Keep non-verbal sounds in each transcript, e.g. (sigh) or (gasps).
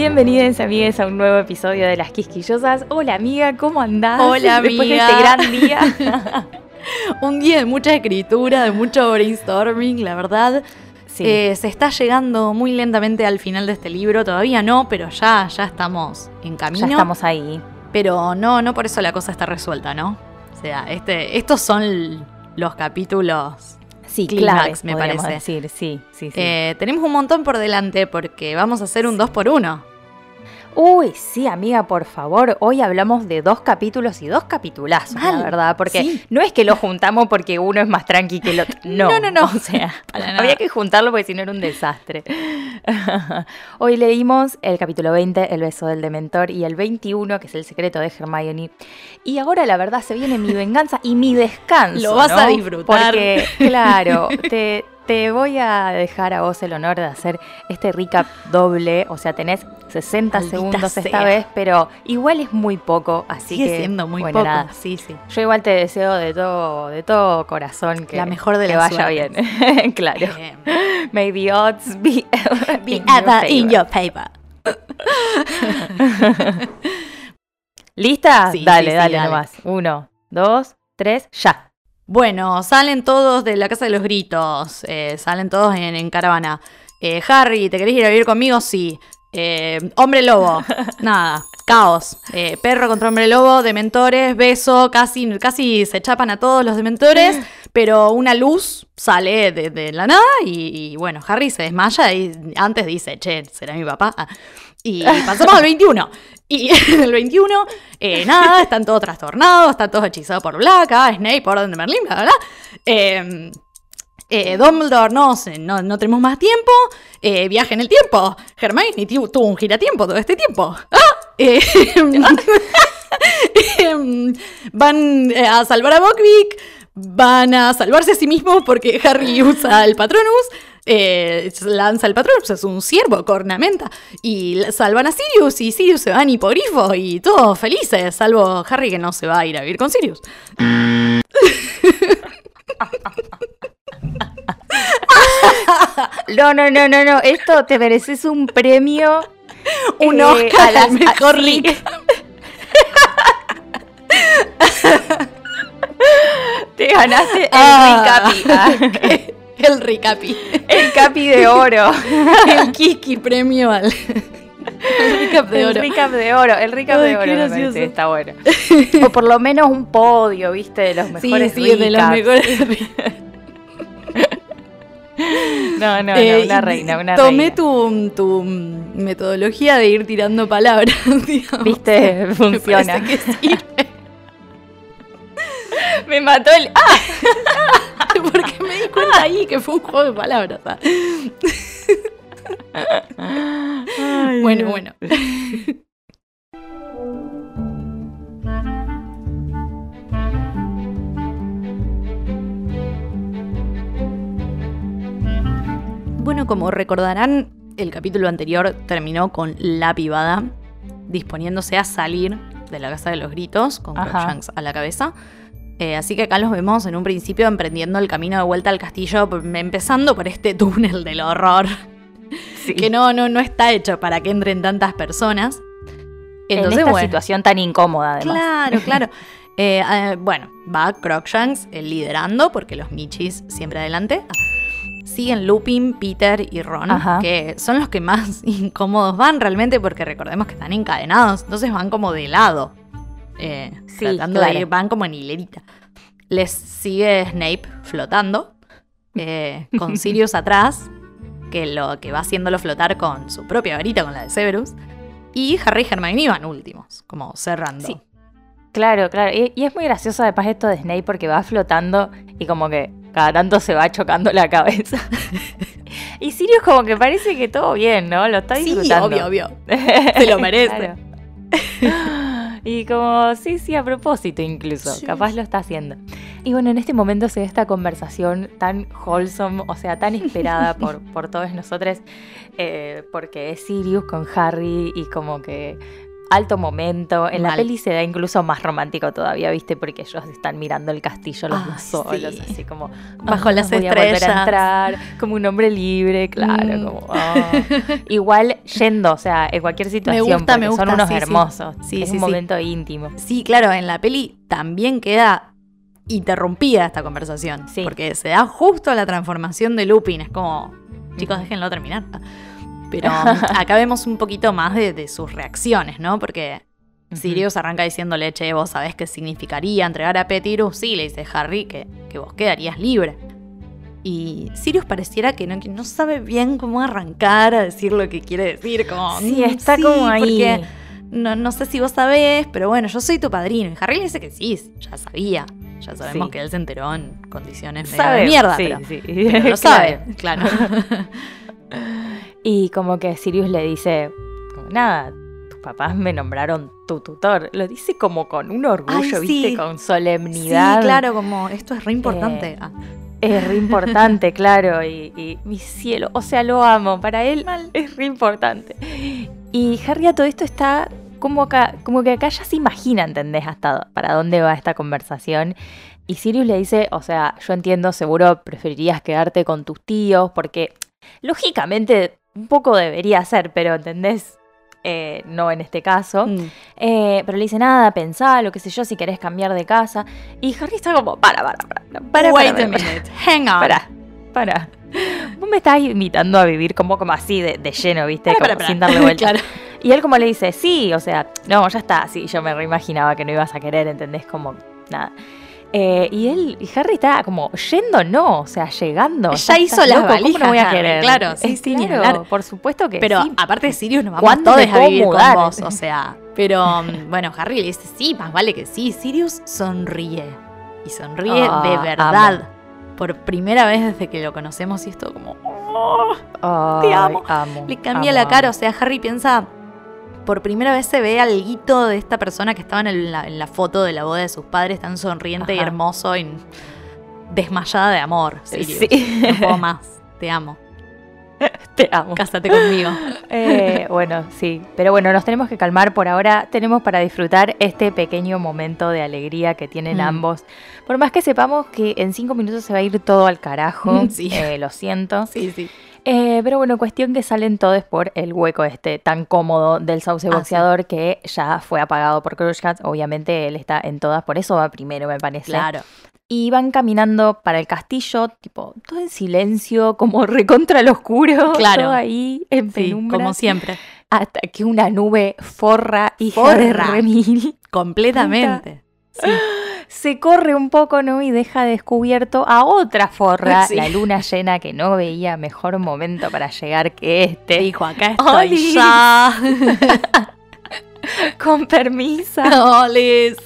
Bienvenidos amigues a un nuevo episodio de Las Quisquillosas. Hola amiga, ¿cómo andás? Hola Después de amiga. este gran día. (laughs) Un día de mucha escritura, de mucho brainstorming, la verdad. Sí. Eh, se está llegando muy lentamente al final de este libro, todavía no, pero ya, ya estamos en camino. ya estamos ahí. Pero no, no por eso la cosa está resuelta, ¿no? O sea, este, estos son los capítulos. Sí, Clímax, me parece. decir, sí, sí, sí. Eh, tenemos un montón por delante porque vamos a hacer un 2 por 1 Uy, sí, amiga, por favor. Hoy hablamos de dos capítulos y dos capitulazos, la verdad. Porque sí. no es que lo juntamos porque uno es más tranqui que el otro. (laughs) No, No, no, no. O sea, (laughs) había que juntarlo porque si no era un desastre. (laughs) Hoy leímos el capítulo 20, El beso del dementor, y el 21, que es el secreto de Hermione. Y ahora, la verdad, se viene mi venganza y mi descanso. Lo vas ¿no? a disfrutar. Porque, claro, te. Te voy a dejar a vos el honor de hacer este recap doble, o sea, tenés 60 Maldita segundos esta vez, pero igual es muy poco, así Sigue que siendo muy bueno, poco. nada. Sí, sí. Yo igual te deseo de todo, de todo corazón que La mejor de que las vaya bien. (laughs) claro. May the odds be, be (laughs) in your ever in favor. your favor. (laughs) ¿Lista? Sí, dale, sí, dale, dale. nomás. Uno, dos, tres, ya. Bueno, salen todos de la casa de los gritos. eh, salen todos en, en caravana. Eh, Harry, ¿te querés ir a vivir conmigo? Sí. Eh, hombre lobo. (laughs) Nada. Caos. Eh, perro contra hombre lobo. Dementores. Beso. Casi, casi se chapan a todos los dementores. (laughs) Pero una luz sale de, de la nada. Y, y, bueno, Harry se desmaya y antes dice, che, ¿será mi papá? Ah. Y pasamos al 21. Y en (laughs) el 21, eh, nada, están todos trastornados, están todos hechizados por Black, ah, Snape, orden de Merlin, bla, bla, bla. Eh, eh, Dumbledore, no, no, no tenemos más tiempo. Eh, viaje en el tiempo. Hermione tu- tuvo un giratiempo todo este tiempo. ¡Ah! (laughs) Eh, (laughs) em, van a salvar a Buckbeak. Van a salvarse a sí mismos porque Harry usa el Patronus. Eh, lanza el Patronus, es un ciervo, cornamenta. Y la- salvan a Sirius. Y Sirius se va en. Y todos felices. Salvo Harry que no se va a ir a vivir con Sirius. No, no, no, no, no. Esto te mereces un premio. Un eh, Oscar a al mejor sí. (laughs) Te ganaste el Ah. Ricapi. Ah, (laughs) (laughs) El Ricapi. El Capi de oro. (laughs) El Kiki premio al. (laughs) El recap de el oro. recap de oro, el recap Ay, de oro me está bueno. O por lo menos un podio, ¿viste? De los Sí, mejores sí, de los mejores. No, no, Eh, no, una y reina, una Tomé reina. tu, tu metodología de ir tirando palabras, digamos. ¿Viste? Me Funciona. parece que sirve. Me mató el... ¡Ah! (laughs) Porque me di cuenta ahí que fue un juego de palabras. ah. Bueno, bueno. Bueno, como recordarán, el capítulo anterior terminó con la pibada disponiéndose a salir de la casa de los gritos con. Crookshanks a la cabeza. Eh, así que acá los vemos en un principio emprendiendo el camino de vuelta al castillo, empezando por este (laughs) túnel del horror, Sí. que no, no, no está hecho para que entren tantas personas. Entonces, en esta bueno, situación tan incómoda, además. Claro, (laughs) claro. Eh, eh, bueno, va Crookshanks eh, liderando, porque los Michis siempre adelante. Siguen Lupin, Peter y Ron, Ajá. que son los que más (laughs) incómodos van realmente, porque recordemos que están encadenados, entonces van como de lado. Eh, Sí, tratando claro. de ir, van como en hilerita. Les sigue Snape flotando, eh, (laughs) con Sirius atrás, que lo que va haciéndolo flotar con su propia varita, con la de Severus. Y Harry y Hermione van últimos, como cerrando. Sí. Claro, claro. Y, y es muy gracioso además esto de Snape porque va flotando y como que cada tanto se va chocando la cabeza. (laughs) y Sirius como que parece que todo bien, ¿no? Lo está Sí, disfrutando. obvio, obvio. (laughs) Se lo merece. Claro. Y como, sí, sí, a propósito incluso, Sí. capaz lo está haciendo. Y bueno, en este momento se da esta conversación tan wholesome, o sea, tan esperada (laughs) por, por todos nosotros, eh, porque es Sirius con Harry y como que alto momento. En la peli se da incluso más romántico todavía, ¿viste? Porque ellos están mirando el castillo los dos Ay, solos, sí. así como Bajo "Ah, las voy a volver a estrellas". entrar, como un hombre libre, claro, Mm. como ah. (laughs) igual yendo, o sea, en cualquier situación, gusta, me porque son unos sí, hermosos. Sí, es un momento íntimo. Sí, claro, en la peli también queda interrumpida esta conversación. Sí. Porque se da justo la transformación de Lupin. Es como, chicos, Ujú. déjenlo terminar. Pero (laughs) acá vemos un poquito más de, de sus reacciones, ¿no? Porque. Sirius arranca diciéndole, che, vos sabés qué significaría entregar a Petirus. Sí, le dice Harry que, que vos quedarías libre. Y Sirius pareciera que no, que no sabe bien cómo arrancar a decir lo que quiere decir. Como, Sí, "Mm, está como ahí. Porque no, no sé si vos sabés, pero bueno, yo soy tu padrino. Y Harry le dice que sí, ya sabía. Ya sabemos Sí. que él se enteró en condiciones medio Sabe, de mierda, sí, pero, sí. pero lo (laughs) Claro. sabe, claro. (laughs) Y como que Sirius le dice, como, nada, tus papás me nombraron tu tutor. Lo dice como con un orgullo, Ay, ¿viste? sí. Con sí, solemnidad. claro, como esto es re importante. Eh, Ah, Es re importante, (laughs) claro. Y, y mi cielo, o sea, lo amo. Para él es re importante. Y Harry a todo esto está como, acá, como que acá ya se imagina, ¿entendés? Hasta para dónde va esta conversación. Y Sirius le dice, o sea, yo entiendo, seguro preferirías quedarte con tus tíos, porque lógicamente un poco debería ser, pero ¿entendés? Eh, no en este caso. mm. Eh, pero le dice nada, pensá, lo que sé yo, si querés cambiar de casa. Y Harry está como, para, para, para, para, Wait para, a para, minute, (laughs) hang on. para, para. Vos me estás invitando a vivir como, como así de, de lleno, ¿viste? Para, como sin darle vuelta. Claro. Y él como le dice, sí, o sea, no, ya está, sí, yo me reimaginaba que no ibas a querer, ¿entendés? Como, nada. Eh, y él, y Harry está como yendo, no, o sea, llegando. Ya hizo las loco, ¿cómo valijas, no voy a querer? claro, sí, sí, claro, por supuesto que Pero sí. aparte de Sirius, nos vamos ¿Cuándo todos a vivir mudar? con vos. O sea, pero mm, bueno, Harry le dice, sí, más vale que sí. Sirius sonríe. Y sonríe Ah, de verdad. Por primera vez desde que lo conocemos y esto como... oh, Te amo. amo, le cambia amo, la cara. O sea, Harry piensa... Por primera vez se ve algo de esta persona que estaba en, la, en la foto de la boda de sus padres, tan sonriente y hermoso y desmayada de amor. Sirius. Sí. No puedo más. Te amo. (laughs) Te amo. Cásate conmigo. (laughs) Eh, bueno, sí. Pero bueno, nos tenemos que calmar por ahora. Tenemos para disfrutar este pequeño momento de alegría que tienen Mm. ambos. Por más que sepamos que en cinco minutos se va a ir todo al carajo. (laughs) Sí. eh, lo siento. Sí, sí. Eh, pero bueno, cuestión que salen todos por el hueco este tan cómodo del sauce Ah, sí. boxeador que ya fue apagado por Crush Cats. Obviamente él está en todas, por eso va primero, me parece. Claro. Y van caminando para el castillo, tipo, todo en silencio, como (laughs) recontra lo oscuro. Claro. Todo ahí en Sí, penumbra. como siempre. (laughs) Hasta que una nube forra y Forra. remil Completamente. Sí. (gasps) se corre un poco, ¿no? Y deja descubierto a otra forra, (laughs) Sí. la luna llena, que no veía mejor momento para llegar que este. Dijo, acá estoy ya. Con permiso. Olis.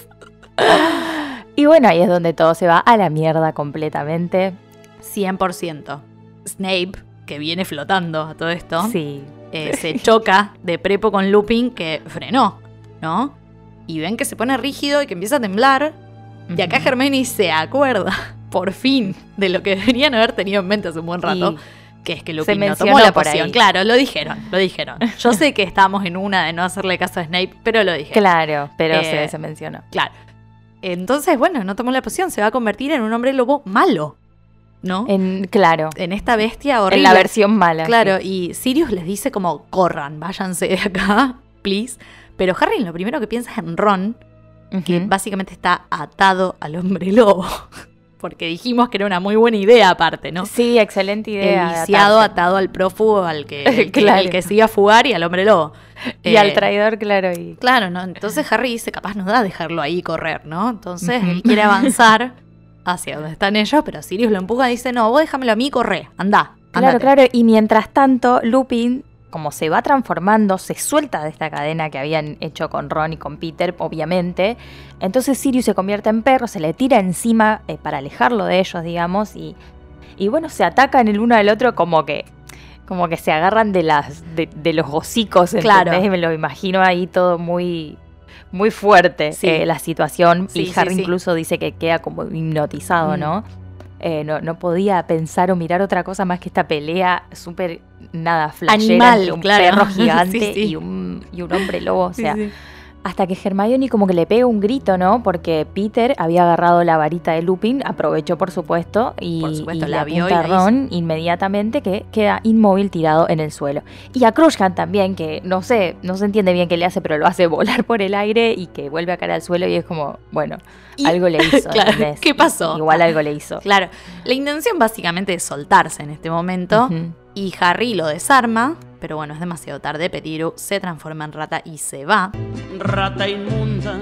Y bueno, ahí es donde todo se va a la mierda completamente. 100%. Snape, que viene flotando a todo esto, Sí. eh, (laughs) se choca de prepo con Lupin, que frenó, ¿no? Y ven que se pone rígido y que empieza a temblar. Y acá. Hermione se acuerda, por fin, de lo que deberían haber tenido en mente hace un buen rato. Que es que Se Lupin no mencionó tomó la poción. Claro, lo dijeron, lo dijeron. Yo (laughs) sé que estábamos en una de no hacerle caso a Snape, pero lo dijeron. Claro, pero Eh, se, se mencionó. Claro. Entonces, bueno, no tomó la poción, se va a convertir en un hombre lobo malo, ¿no? En, En, claro, esta bestia horrible. en la versión mala. Claro, sí. y Sirius les dice como, corran, váyanse de acá, (laughs) please. Pero Harry lo primero que piensa es en Ron, que básicamente está atado al hombre lobo. Porque dijimos que era una muy buena idea aparte, ¿no? Sí, excelente idea. El viciado atado al prófugo, al que, (laughs) el que, Claro. el que se iba a fugar y al hombre lobo. Y Eh, al traidor, claro. Y... Claro, ¿no? Entonces Harry dice, capaz nos da dejarlo ahí correr, ¿no? Entonces él quiere avanzar hacia donde están ellos, pero Sirius lo empuja y dice, no, vos déjamelo a mí, corre, anda. Claro, andate". claro. Y mientras tanto, Lupin, como se va transformando, se suelta de esta cadena que habían hecho con Ron y con Peter, obviamente. Entonces Sirius se convierte en perro, se le tira encima eh, para alejarlo de ellos, digamos, y, y bueno, se atacan el uno al otro como que. Como que se agarran de las de, de los hocicos, Claro. ¿entendés? Me lo imagino ahí todo muy muy fuerte Sí. eh, la situación. Sí, y Harry sí. incluso dice que queda como hipnotizado, Mm. ¿no? Eh, no, no podía pensar o mirar otra cosa más que esta pelea súper nada flashera Animal, entre un claro. perro (laughs) gigante Sí, sí. Y, un, y un hombre lobo. O sea, sí. Hasta que Hermione como que le pega un grito, ¿no? Porque Peter había agarrado la varita de Lupin, aprovechó por supuesto, y, Por supuesto, y la vio apunta. Ron inmediatamente que queda inmóvil tirado en el suelo. Y a Crushan también, que no sé, no se entiende bien qué le hace, pero lo hace (laughs) volar por el aire y que vuelve a caer al suelo y es como, bueno, Y- algo le (laughs) hizo. ¿qué pasó? Igual algo le hizo. Claro, la intención básicamente es soltarse en este momento. Y Harry lo desarma, pero bueno, es demasiado tarde, Petiru se transforma en rata y se va. rata inmunda.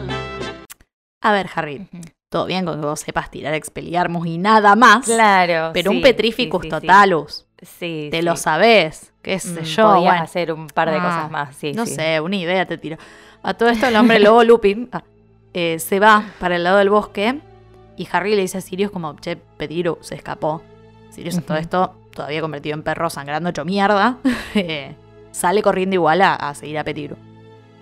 A ver, Harry, todo bien con que vos sepas tirar Expelliarmus y nada más, Claro. pero sí, un Petrificus sí, totalus, Sí, te sí. lo sabés, qué sé Mm, yo, podías bueno. hacer un par de Ah, cosas más, sí. no sí. sé, una idea te tiro. A todo esto el hombre lobo (laughs) Lupin ah, eh, se va para el lado del bosque y Harry le dice a Sirius como, che, Petiru se escapó. Sirius en todo esto, todavía convertido en perro sangrando hecho mierda, (laughs) eh, sale corriendo igual a, a seguir a Petiru.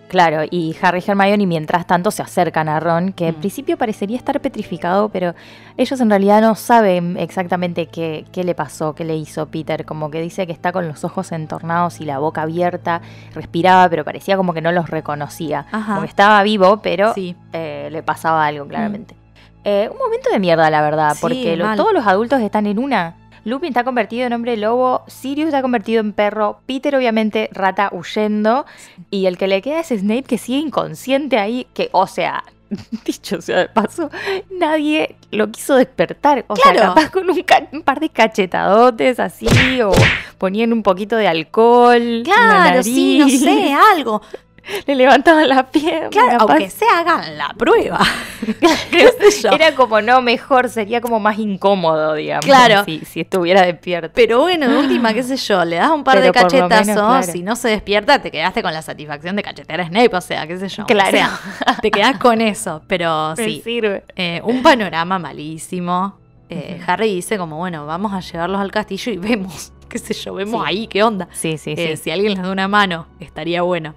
Claro, y Harry y Hermione mientras tanto se acercan a Ron, que en Mm. principio parecería estar petrificado, pero ellos en realidad no saben exactamente qué, qué le pasó, qué le hizo Peter. Como que dice que está con los ojos entornados y la boca abierta, respiraba, pero parecía como que no los reconocía. Ajá. Como que estaba vivo, pero Sí. eh, le pasaba algo, claramente. Eh, un momento de mierda, la verdad, Sí, porque lo- todos los adultos están en una. Lupin está convertido en hombre lobo, Sirius está convertido en perro, Peter obviamente rata huyendo, y el que le queda es Snape que sigue inconsciente ahí, que, o sea, (laughs) dicho sea de paso, nadie lo quiso despertar. O sea, Claro. capaz con un, par de cachetadotes así, o ponían un poquito de alcohol. en la Claro, sí, no nariz, sé, algo. (laughs) Le levantaban la pierna. Claro, capaz. aunque se hagan la prueba. (laughs) (laughs) Era como no mejor, sería como más incómodo, digamos. Claro. Si, si estuviera despierto. Pero bueno, de última, qué sé yo, le das un par de Pero menos, cachetazos, claro. si no se despierta, te quedaste con la satisfacción de cachetear a Snape, o sea, qué sé yo. Claro. O sea, te quedás con eso, pero Me sí. sirve. Eh, un panorama malísimo. Eh. Harry dice como, bueno, vamos a llevarlos al castillo y vemos, qué sé yo, vemos Sí. ahí qué onda. Sí, sí, Eh, sí. Si alguien les da una mano, estaría bueno.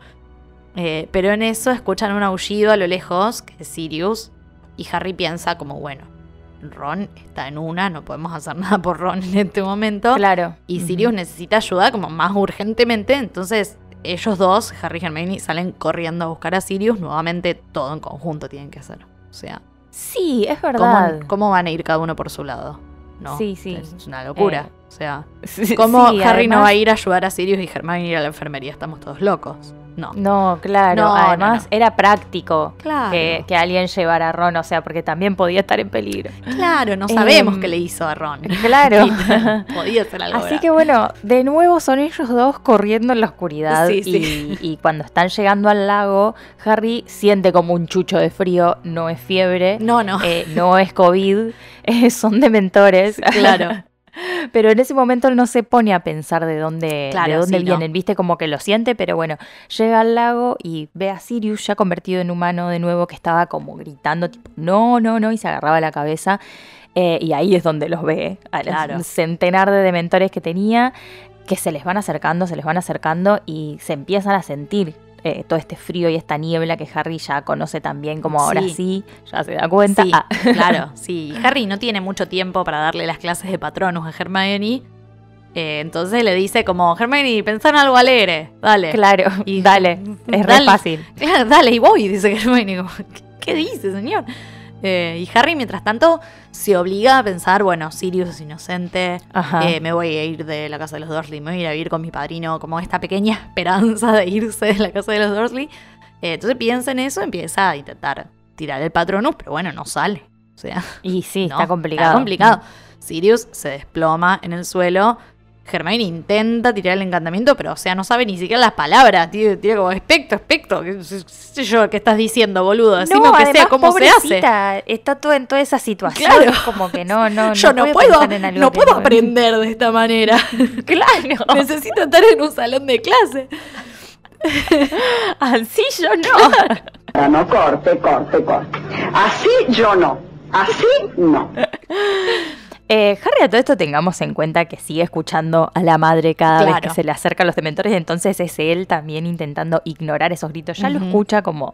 Eh, pero en eso escuchan un aullido a lo lejos, que es Sirius, y Harry piensa como, bueno, Ron está en una, no podemos hacer (laughs) nada por Ron en este momento. Claro. Y. Sirius necesita ayuda como más urgentemente, entonces ellos dos, Harry y Hermione, salen corriendo a buscar a Sirius, nuevamente todo en conjunto tienen que hacer. O sea, Sí, es ¿cómo, verdad. cómo van a ir cada uno por su lado? No, Sí, sí. Es una locura. Eh, o sea, (laughs) ¿cómo sí, Harry no va a ir a ayudar a Sirius y Hermione ir a la enfermería? Estamos todos locos. No. No, claro. No, Además, no. era práctico Claro. que, que alguien llevara a Ron, o sea, porque también podía estar en peligro. Claro, no sabemos Em, qué le hizo a Ron. Claro. (laughs) Podía ser algo Así que bueno, de nuevo son ellos dos corriendo en la oscuridad Sí, y, sí. y cuando están llegando al lago, Harry siente como un chucho de frío, no es fiebre, No, no. eh, no es COVID, (laughs) eh, son dementores. Claro. (laughs) (laughs) Pero en ese momento él no se pone a pensar de dónde, Claro, de dónde sí, no. vienen, viste como que lo siente, pero bueno, llega al lago y ve a Sirius ya convertido en humano de nuevo que estaba como gritando tipo, no, no, no, y se agarraba la cabeza. Eh, y ahí es donde los ve, a los Claro. centenar de dementores que tenía, que se les van acercando, se les van acercando y se empiezan a sentir eh, todo este frío y esta niebla que Harry ya conoce también, como ahora Sí. sí, ya se da cuenta. Sí, Ah. (laughs) claro, (laughs) sí. Harry no tiene mucho tiempo para darle las clases de Patronus a Hermione. eh, entonces le dice como, Hermione, pensá en algo alegre, dale. Claro, Y- dale, (laughs) es re Dale. fácil. Claro, dale, y voy, dice Hermione. como, ¿Qué, qué dice, señor? Eh, y Harry, mientras tanto, se obliga a pensar, bueno, Sirius es inocente, eh, me voy a ir de la casa de los Dursley, me voy a ir a vivir con mi padrino, como esta pequeña (laughs) esperanza de irse de la casa de los Dursley. Eh, entonces piensa en eso, empieza a intentar tirar el Patronus, pero bueno, no sale. O sea, Y sí, (laughs) no, está complicado. Está complicado. Sirius se desploma en el suelo. Hermione intenta tirar el encantamiento, pero o sea, no sabe ni siquiera las palabras. Tira, tira como espectro, espectro. ¿Qué sé yo qué estás diciendo, boludo? Decime no, que sea además, cómo se hace. Está todo en toda esa situación. Claro. Como que no, no, Yo no, puede puedo, pensar en algo no puedo aprender de esta manera. (laughs) Claro. (laughs) Necesito estar en un salón de clase. (laughs) Así yo no. No, corte, corte, corte. Así yo no. Así no. Eh, Harry, a todo esto tengamos en cuenta que sigue escuchando a la madre cada vez que se le acercan los dementores, entonces es él también intentando ignorar esos gritos. Ya lo escucha como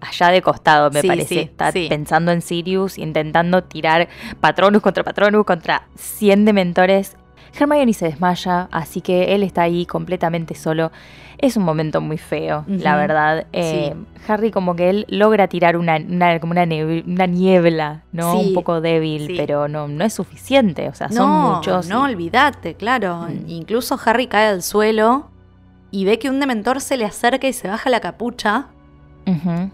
allá de costado, me Sí, parece. sí, Está sí. pensando en Sirius, intentando tirar Patronus contra Patronus contra 100 dementores. Hermione se desmaya, así que él está ahí completamente solo. Es un momento muy feo, la verdad. Eh, Sí. Harry como que él logra tirar una, una- como una, una niebla, ¿no? Sí, Un poco débil, sí. pero no, no es suficiente. O sea, son no, muchos. no, y- olvídate, claro. Mm. Incluso Harry cae al suelo y ve que un dementor se le acerca y se baja la capucha.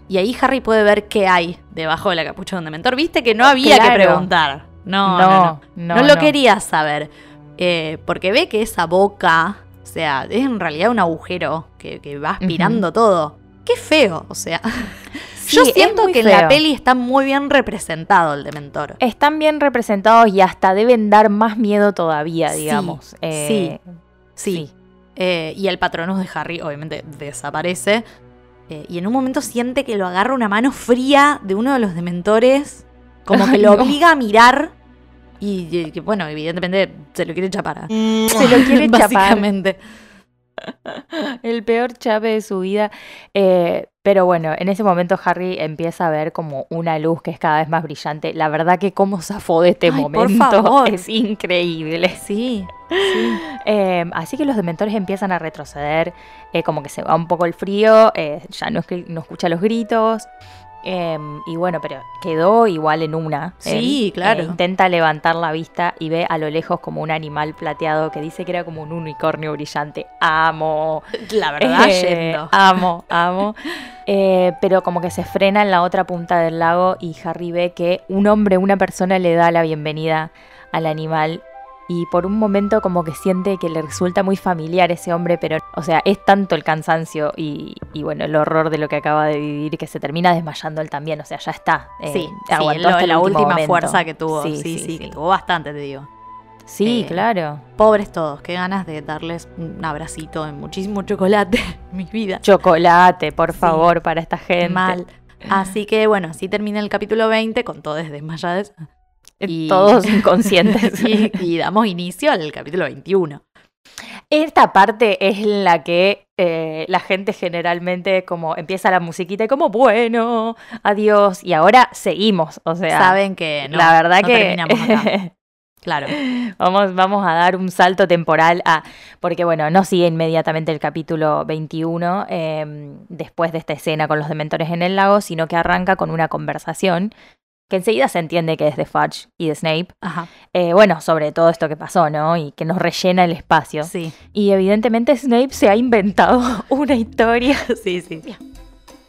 Y ahí Harry puede ver qué hay debajo de la capucha de un dementor. Viste que no había que preguntar. No, no, no. no, No, lo quería saber. Eh, porque ve que esa boca, o sea, es en realidad un agujero que, que va aspirando todo. Qué feo, o sea. (laughs) Sí, Yo siento que en la peli está muy bien representado el dementor. Están bien representados y hasta deben dar más miedo todavía, Sí, digamos. Eh, sí. Sí. Eh, y el patronus de Harry, obviamente, desaparece. Eh, y en un momento siente que lo agarra una mano fría de uno de los dementores. Como que (laughs) lo obliga a mirar. Y, bueno, evidentemente se lo quiere chapar. Se lo quiere (laughs) chapar. Básicamente. (laughs) El peor chape de su vida. Eh, pero bueno, en ese momento Harry empieza a ver como una luz que es cada vez más brillante. La verdad que cómo zafó de este Ay, por momento (laughs) favor. es increíble. Sí. Eh, así que los dementores empiezan a retroceder, eh, como que se va un poco el frío, eh, ya no, no escucha los gritos. Eh, y bueno, pero quedó igual en una. Sí, Él, claro. eh, intenta levantar la vista y ve a lo lejos como un animal plateado que dice que era como un unicornio brillante. Amo. La verdad, Eh, yendo. Amo, (laughs) amo. Eh, pero como que se frena en la otra punta del lago y Harry ve que un hombre, una persona le da la bienvenida al animal y por un momento como que siente que le resulta muy familiar ese hombre, pero o sea, es tanto el cansancio y, y, bueno, el horror de lo que acaba de vivir que se termina desmayando él también, o sea, ya está. eh, Sí, sí, aguantó lo- hasta el la última momento. fuerza que tuvo. Sí, Sí, sí, sí, que sí. tuvo bastante, te digo. Sí, Eh, claro. Pobres todos, qué ganas de darles un abracito en muchísimo chocolate (laughs) mi vida. Chocolate, por Sí. favor, para esta gente. Mal. Así que bueno, así termina el capítulo 20 con todos desmayados. Y- Todos (laughs) inconscientes. y, y damos inicio al capítulo 21. Esta parte es la que eh, la gente generalmente como empieza la musiquita y como, bueno, adiós. Y ahora seguimos. O sea, Saben que no, la verdad no que terminamos acá. (laughs) Claro. vamos, vamos a dar un salto temporal a. Porque bueno, no sigue inmediatamente el capítulo 21 eh, después de esta escena con los dementores en el lago, sino que arranca con una conversación que enseguida se entiende que es de Fudge y de Snape. Ajá. Eh, bueno, sobre todo esto que pasó, ¿no? Y que nos rellena el espacio. Sí. Y evidentemente Snape se ha inventado (laughs) una historia. (laughs) Sí, sí.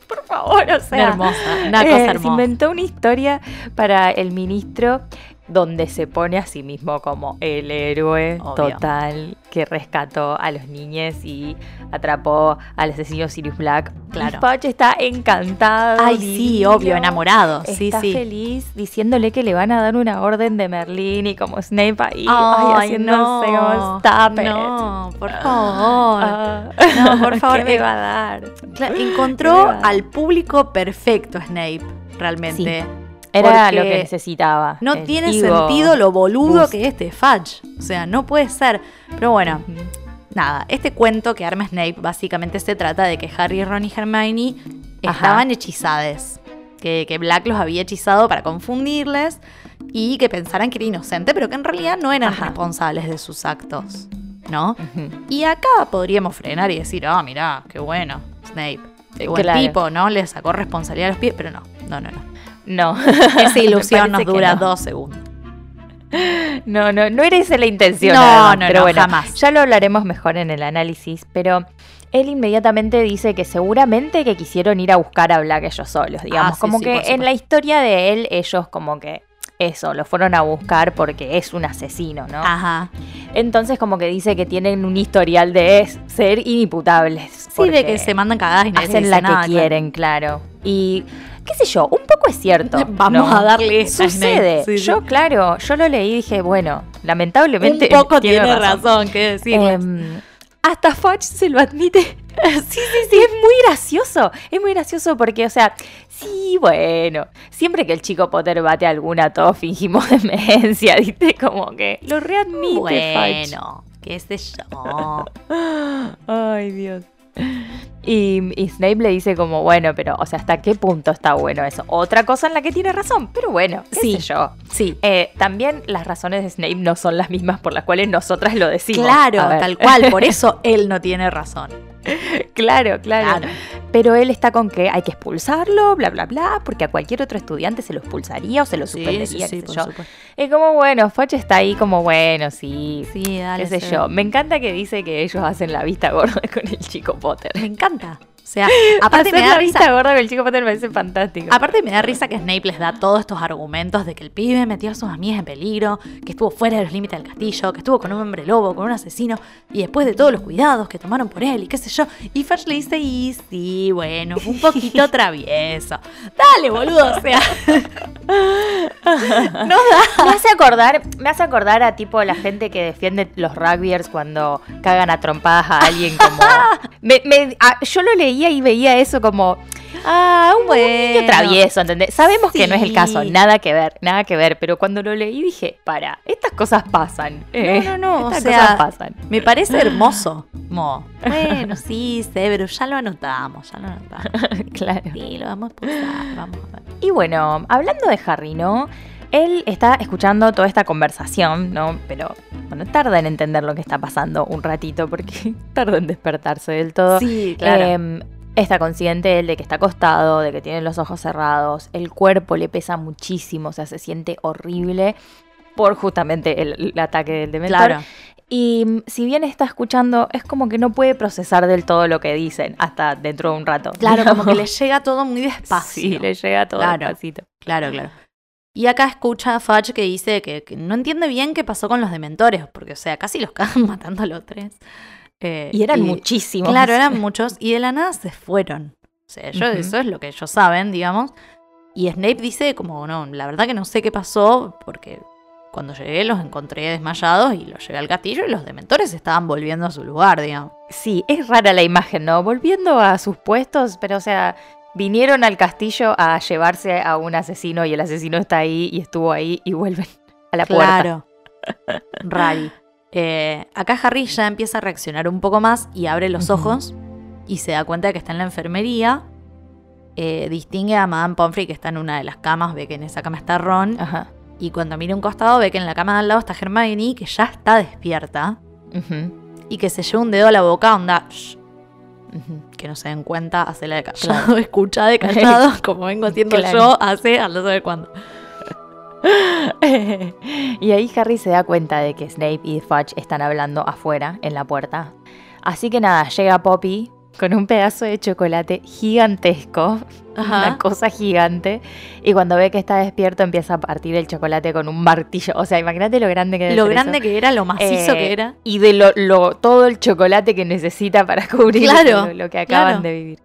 Por favor, o sea. hermosa, una eh, cosa Se hermosa. inventó una historia para el ministro donde se pone a sí mismo como el héroe Obvio. total que rescató a los niños y atrapó al asesino Sirius Black. Claro. Está encantado. Ay, sí, obvio, enamorado. Sí, Está sí. feliz diciéndole que le van a dar una orden de Merlín y como Snape ahí, ay, Ay, haciéndose no, stop it. no, por favor. Ah. No, por (laughs) favor, ¿Qué me eh, va a dar? Claro, ¿Qué me encontró al público perfecto Snape, realmente. Era lo que necesitaba. No tiene Ivo sentido lo boludo Boost. que es este Fudge. O sea, no puede ser. Pero bueno, nada, este cuento que arma Snape básicamente se trata de que Harry, Ron y Hermione estaban hechizades. Que, que Black los había hechizado para confundirles y que pensaran que era inocente, pero que en realidad no eran Ajá. responsables de sus actos. ¿No? Y acá podríamos frenar y decir, ah, mirá, qué bueno, Snape. Qué buen Claro. tipo, ¿no? Le sacó responsabilidad a los pies, pero no, no, no, no. No. (laughs) Esa ilusión nos dura no. dos segundos. No, no, no era esa la intención. No, además, no, pero no, bueno, jamás. Ya lo hablaremos mejor en el análisis, pero él inmediatamente dice que seguramente que quisieron ir a buscar a Black ellos solos, digamos. Ah, sí, como sí, que en la historia de él, ellos como que eso, lo fueron a buscar porque es un asesino, ¿no? Ajá. Entonces como que dice que tienen un historial de ser inimputables. Sí, de que se mandan cagadas y nadie hacen la que claro. quieren, claro. Y qué sé yo, un poco es cierto. (laughs) Vamos ¿no? a darle esta Sucede. Sí, yo, claro, yo lo leí y dije, bueno, lamentablemente. Un poco tiene, razón. que decir. Em, hasta Fudge se lo admite. (laughs) sí, sí, sí, es muy gracioso. Es muy gracioso porque, o sea, sí, bueno, siempre que el chico Potter bate a alguna, todos fingimos (laughs) demencia, ¿viste? Como que lo readmite Fudge. bueno, qué sé yo. Ay, Dios. (laughs) Y, y Snape le dice como, bueno, pero, o sea, ¿hasta qué punto está bueno eso? Otra cosa en la que tiene razón, pero bueno, qué Sí. sé yo. Sí. Eh, también las razones de Snape no son las mismas por las cuales nosotras lo decimos. Claro, tal cual. Por (laughs) eso él no tiene razón. (laughs) claro, claro, Claro. Pero él está con que hay que expulsarlo, bla, bla, bla, porque a cualquier otro estudiante se lo expulsaría o se lo suspendería, qué sé yo. Y como, bueno, Foch está ahí como, bueno, sí, Sí, dale. qué sé yo. Me encanta que dice que ellos hacen la vista gorda (laughs) con el chico Potter. Me encanta. O sea, (laughs) aparte Hacer me da la risa. vista gorda con el chico Potter me parece fantástico. Aparte me da risa que Snape les da todos estos argumentos de que el pibe metió a sus amigas en peligro, que estuvo fuera de los límites del castillo, que estuvo con un hombre lobo, con un asesino, y después de todos los cuidados que tomaron por él y qué sé yo. Y Fudge le dice, y sí, bueno, un poquito (laughs) travieso. Dale, boludo, o sea. (laughs) no da. Me hace acordar, me hace acordar a tipo la gente que defiende los rugbyers cuando cagan a trompadas a alguien como. Me- me- a- yo lo leía y veía eso como. Ah, un buen niño Bueno. travieso, ¿entendés? Sabemos que no es el caso, nada que ver, nada que ver, pero cuando lo leí dije, para, estas cosas pasan. eh, No, no, no, o Estas sea, cosas pasan. Me parece hermoso. (gasps) Como, bueno, sí, Severo, ya lo anotamos, ya lo anotamos. (laughs) claro. Sí, lo vamos a pulsar, vamos a ver. Y bueno, hablando de Harry, ¿no? Él está escuchando toda esta conversación, ¿no? Pero, bueno, tarda en entender lo que está pasando un ratito porque (laughs) tarda en despertarse del todo. Sí, claro. Em, está consciente él de que está acostado, de que tiene los ojos cerrados, el cuerpo le pesa muchísimo, o sea, se siente horrible por justamente el, el ataque del dementor. claro. Y mm, si bien está escuchando, es como que no puede procesar del todo lo que dicen hasta dentro de un rato. Claro, como que le llega todo muy (laughs) despacio. Sí, le llega todo Claro. despacito. Claro, claro. Y acá escucha a Fudge que dice que, que no entiende bien qué pasó con los dementores, porque, o sea, casi los (laughs) cagan matando a los tres. Eh, Y eran muchísimos. Claro, eran muchos, y de la nada se fueron. O sea, ellos- eso es lo que ellos saben, digamos. Y Snape dice como, no, la verdad que no sé qué pasó, porque cuando llegué los encontré desmayados y los llevé al castillo y los dementores estaban volviendo a su lugar, digamos. Sí, es rara la imagen, ¿no? Volviendo a sus puestos, pero o sea, vinieron al castillo a llevarse a un asesino y el asesino está ahí y estuvo ahí y vuelven (laughs) a la puerta. Claro. Rari. Eh, acá Harry ya empieza a reaccionar un poco más y abre los ojos y se da cuenta de que está en la enfermería. Eh, distingue a Madame Pomfrey que está en una de las camas, ve que en esa cama está Ron. Ajá. Y cuando mira un costado ve que en la cama de al lado está Hermione, que ya está despierta. Y que se lleva un dedo a la boca, onda. Que no se den cuenta, hace la de callado, (laughs) escucha de (laughs) callado, como vengo haciendo Claro. yo, hace al no saber cuándo. (laughs) y ahí Harry se da cuenta de que Snape y Fudge están hablando afuera, en la puerta. Así que nada, llega Poppy con un pedazo de chocolate gigantesco, (laughs) Ajá. una cosa gigante, y cuando ve que está despierto empieza a partir el chocolate con un martillo. O sea, imagínate lo grande que debe Lo grande eso. que era, lo macizo Eh, que era. Y de lo, lo- todo el chocolate que necesita para (laughs) cubrir Claro, lo, lo que acaban claro. de vivir.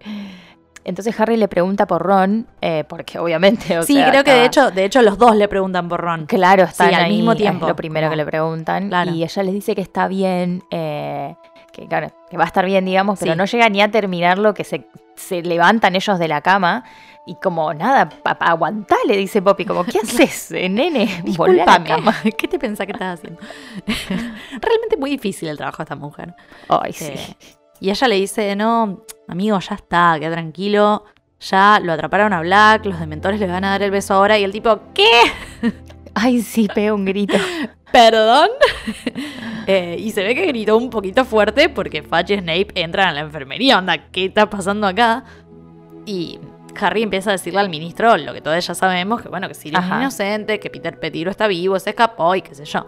Entonces Harry le pregunta por Ron, eh, porque obviamente, o Sí, sea, creo que de hecho, de hecho los dos le preguntan por Ron. Claro, están Sí, al ahí, mismo es tiempo, lo primero que le preguntan. Claro. Y ella les dice que está bien, eh, que, claro, que va a estar bien, digamos, pero Sí. no llega ni a terminarlo, que se, se levantan ellos de la cama. Y como, nada, pa- pa- aguantá, le dice Poppy, como, ¿qué (laughs) haces, eh, nene? Volvé a la cama. (laughs) ¿Qué te pensás que estás haciendo? (laughs) Realmente muy difícil el trabajo de esta mujer. Ay, sí. Eh, y ella le dice, no, amigo, ya está, queda tranquilo. Ya lo atraparon a Black, los dementores le van a dar el beso ahora. Y el tipo, ¿qué? Ay, sí, pega un grito. (laughs) ¿Perdón? (laughs) Eh, y se ve que gritó un poquito fuerte porque Fudge y Snape entran a la enfermería. Onda, ¿qué está pasando acá? Y Harry empieza a decirle al ministro lo que todos ya sabemos, que bueno, que Sirius es inocente, que Peter Pettigrew está vivo, se escapó y qué sé yo.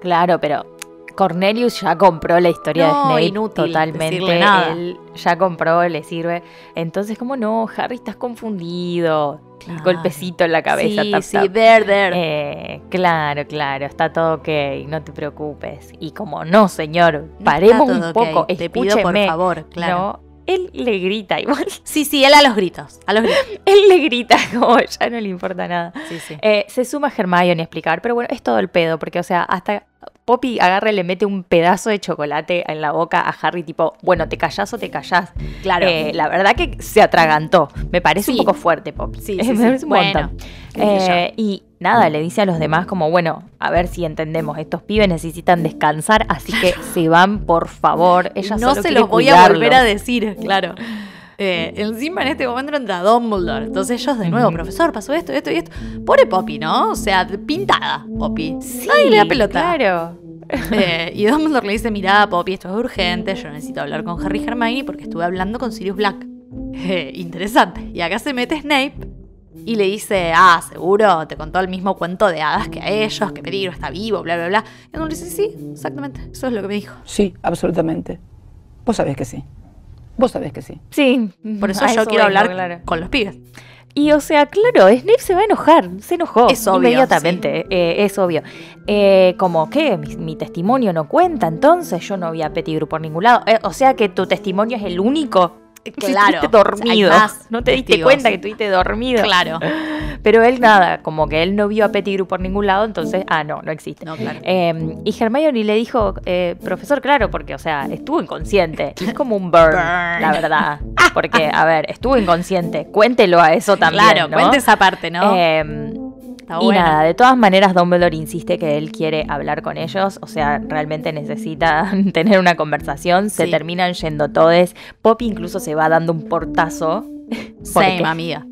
Claro, pero Cornelius ya compró la historia No, de Snape inútil totalmente. nada. Él ya compró, le sirve. Entonces, como no, Harry, estás confundido. Claro. golpecito en la cabeza. sí, tap, sí, tap. there, there. Eh, claro, claro, está todo ok, no te preocupes. Y como no, señor, No paremos un poco, ok, Te pido por favor, claro. No, él le grita igual. (laughs) Sí, sí, él a los gritos. A los gritos. (laughs) Él le grita (laughs) como ya no le importa nada. Sí, sí. Eh, se suma Hermione a explicar, pero bueno, es todo el pedo, porque, o sea, hasta Poppy agarra y le mete un pedazo de chocolate en la boca a Harry, tipo, bueno, ¿te callás o te callás? Claro. Eh, la verdad que se atragantó. Me parece Sí. un poco fuerte, Poppy. Sí, (laughs) sí, me sí. parece un montón. Eh, y nada, le dice a los demás como, bueno, a ver si entendemos, estos pibes necesitan descansar, así que (laughs) se van, por favor. Ella no solo se los voy a volver a decir, claro. Eh, encima en este momento entra Dumbledore. Entonces ellos de nuevo, profesor, pasó esto, esto y esto. Pobre Poppy, ¿no? O sea, pintada, Poppy. Sí, Nadie le da pelota. Claro. Eh, y Dumbledore le dice, mira, Poppy, esto es urgente, yo necesito hablar con Harry Hermione porque estuve hablando con Sirius Black. (laughs) Eh, interesante. Y acá se mete Snape y le dice, ah, seguro, te contó el mismo cuento de hadas que a ellos, que Peligro está vivo, bla, bla, bla. Y uno le dice, sí, exactamente, eso es lo que me dijo. Sí, absolutamente. Vos sabés que sí. Vos sabés que sí. Sí, Por eso a yo quiero vengo, hablar claro. con los pibes. Y o sea, claro, Snape se va a enojar, se enojó Es obvio, inmediatamente, eh, es obvio. Eh, como que mi, mi testimonio no cuenta, entonces yo no vi a Pettigrew por ningún lado. Eh, o sea que tu testimonio es el único. Si Claro, estuviste dormido. más no te diste testigos. cuenta que estuviste dormido. Claro. (laughs) Pero él nada, como que él no vio a Pettigrew por ningún lado, entonces, ah, no, no existe. No, claro. Eh, y Hermione le dijo, eh, profesor, claro, porque, o sea, estuvo inconsciente. (laughs) Es como un burn, Burn. la verdad. (laughs) Porque, a ver, estuvo inconsciente. Cuéntelo a eso también. claro, ¿no? cuente esa parte, ¿no? Eh, Está y bueno. nada, de todas maneras Dumbledore insiste que él quiere hablar con ellos, o sea, realmente necesita (laughs) tener una conversación, se Sí. terminan yendo todos, Poppy incluso se va dando un portazo (laughs) Same, amiga.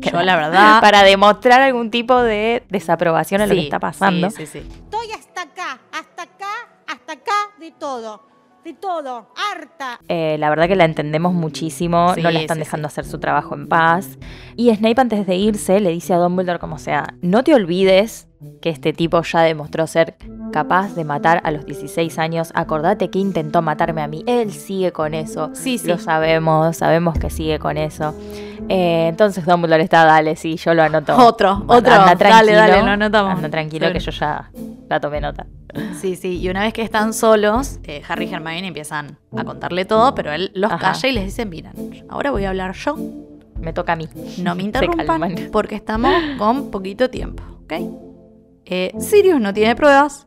Yo la verdad... (laughs) para demostrar algún tipo de desaprobación a lo que está pasando. Sí, sí, sí. Estoy hasta acá, hasta acá, hasta acá de todo. De todo. Harta. Eh, la verdad que la entendemos muchísimo, Sí, no la están sí, dejando hacer su trabajo en paz. Y Snape antes de irse le dice a Dumbledore como sea, no te olvides que este tipo ya demostró ser capaz de matar a los 16 años. Acordate que intentó matarme a mí. Él sigue con eso. Sí, sí. Lo sabemos, sabemos que sigue con eso. Eh, entonces Dumbledore está, dale, sí, yo lo anoto. Otro, otro. Anda Dale, tranquilo, dale, lo anotamos. Anda tranquilo que yo ya la tomé nota. Sí, sí. Y una vez que están solos, eh, Harry y Hermione empiezan a contarle todo, pero él los Ajá. calla y les dice, miren, ahora voy a hablar yo. Me toca a mí. No me (laughs) interrumpan porque estamos con poquito tiempo, ¿ok? Eh, Sirius no tiene pruebas.